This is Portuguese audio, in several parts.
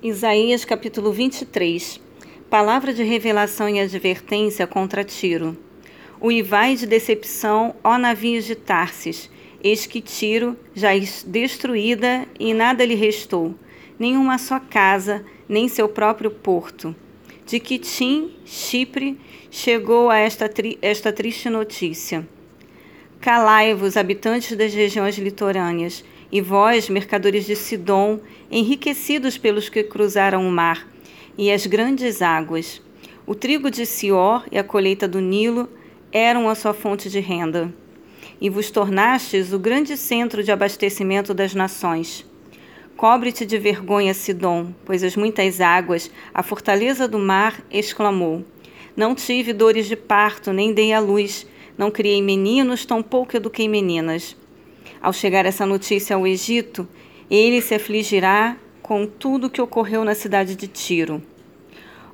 Isaías capítulo 23 Palavra de revelação e advertência contra Tiro. O Ivai de decepção, ó navios de Tarsis, eis que Tiro já destruída e nada lhe restou, nenhuma só casa, nem seu próprio porto. De Quitim, Chipre, chegou a esta, tri esta triste notícia. Calai-vos, habitantes das regiões litorâneas, e vós, mercadores de Sidom, enriquecidos pelos que cruzaram o mar e as grandes águas. O trigo de Sior e a colheita do Nilo eram a sua fonte de renda. E vos tornastes o grande centro de abastecimento das nações. Cobre-te de vergonha, Sidom, pois as muitas águas, a fortaleza do mar, exclamou. Não tive dores de parto, nem dei à luz, não criei meninos, tampouco eduquei meninas. Ao chegar essa notícia ao Egito, ele se afligirá com tudo o que ocorreu na cidade de Tiro.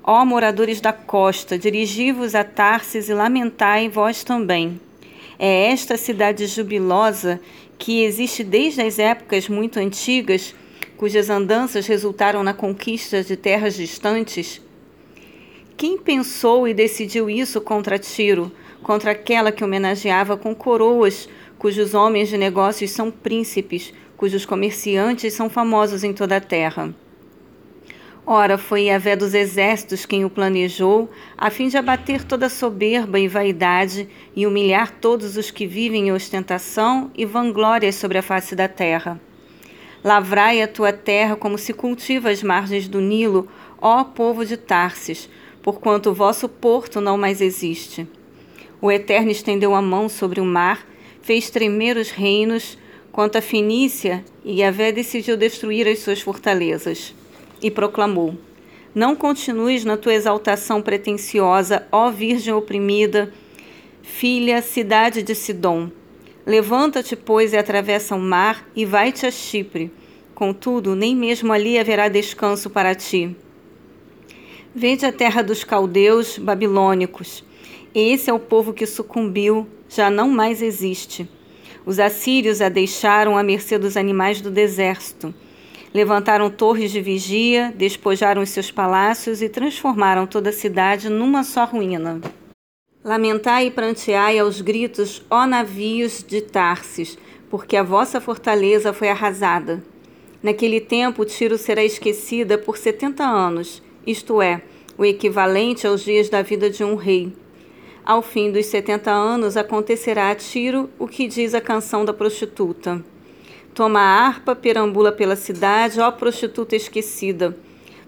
Ó moradores da costa, dirigi-vos a Tarsis e lamentai vós também. É esta cidade jubilosa que existe desde as épocas muito antigas, cujas andanças resultaram na conquista de terras distantes? Quem pensou e decidiu isso contra Tiro, contra aquela que homenageava com coroas cujos homens de negócios são príncipes, cujos comerciantes são famosos em toda a terra. Ora, foi Yahvé dos exércitos quem o planejou, a fim de abater toda soberba e vaidade e humilhar todos os que vivem em ostentação e vanglória sobre a face da terra. Lavrai a tua terra como se cultiva as margens do Nilo, ó povo de Tarsis, porquanto o vosso porto não mais existe. O Eterno estendeu a mão sobre o mar fez tremer os reinos, quanto a Fenícia, e Yahvé decidiu destruir as suas fortalezas. E proclamou: Não continues na tua exaltação pretensiosa, ó Virgem oprimida, filha, cidade de Sidom. Levanta-te, pois, e atravessa o mar, e vai-te a Chipre. Contudo, nem mesmo ali haverá descanso para ti. Vede a terra dos caldeus babilônicos. Esse é o povo que sucumbiu, já não mais existe. Os assírios a deixaram à mercê dos animais do deserto. Levantaram torres de vigia, despojaram os seus palácios e transformaram toda a cidade numa só ruína. Lamentai e pranteai aos gritos, ó navios de Tarsis, porque a vossa fortaleza foi arrasada. Naquele tempo, Tiro será esquecida por setenta anos, isto é, o equivalente aos dias da vida de um rei. Ao fim dos setenta anos acontecerá a Tiro o que diz a canção da prostituta. Toma a harpa, perambula pela cidade, ó prostituta esquecida.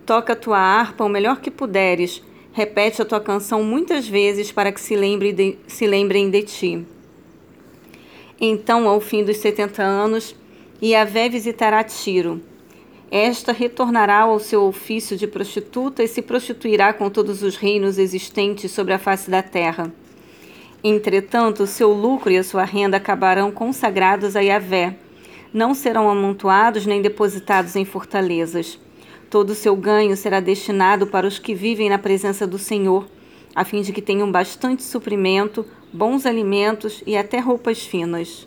Toca a tua harpa o melhor que puderes. Repete a tua canção muitas vezes para que se, lembre de, se lembrem de ti. Então, ao fim dos setenta anos, Iavé visitará Tiro. Esta retornará ao seu ofício de prostituta e se prostituirá com todos os reinos existentes sobre a face da terra. Entretanto, seu lucro e a sua renda acabarão consagrados a Yahvé. Não serão amontoados nem depositados em fortalezas. Todo o seu ganho será destinado para os que vivem na presença do Senhor, a fim de que tenham bastante suprimento, bons alimentos e até roupas finas.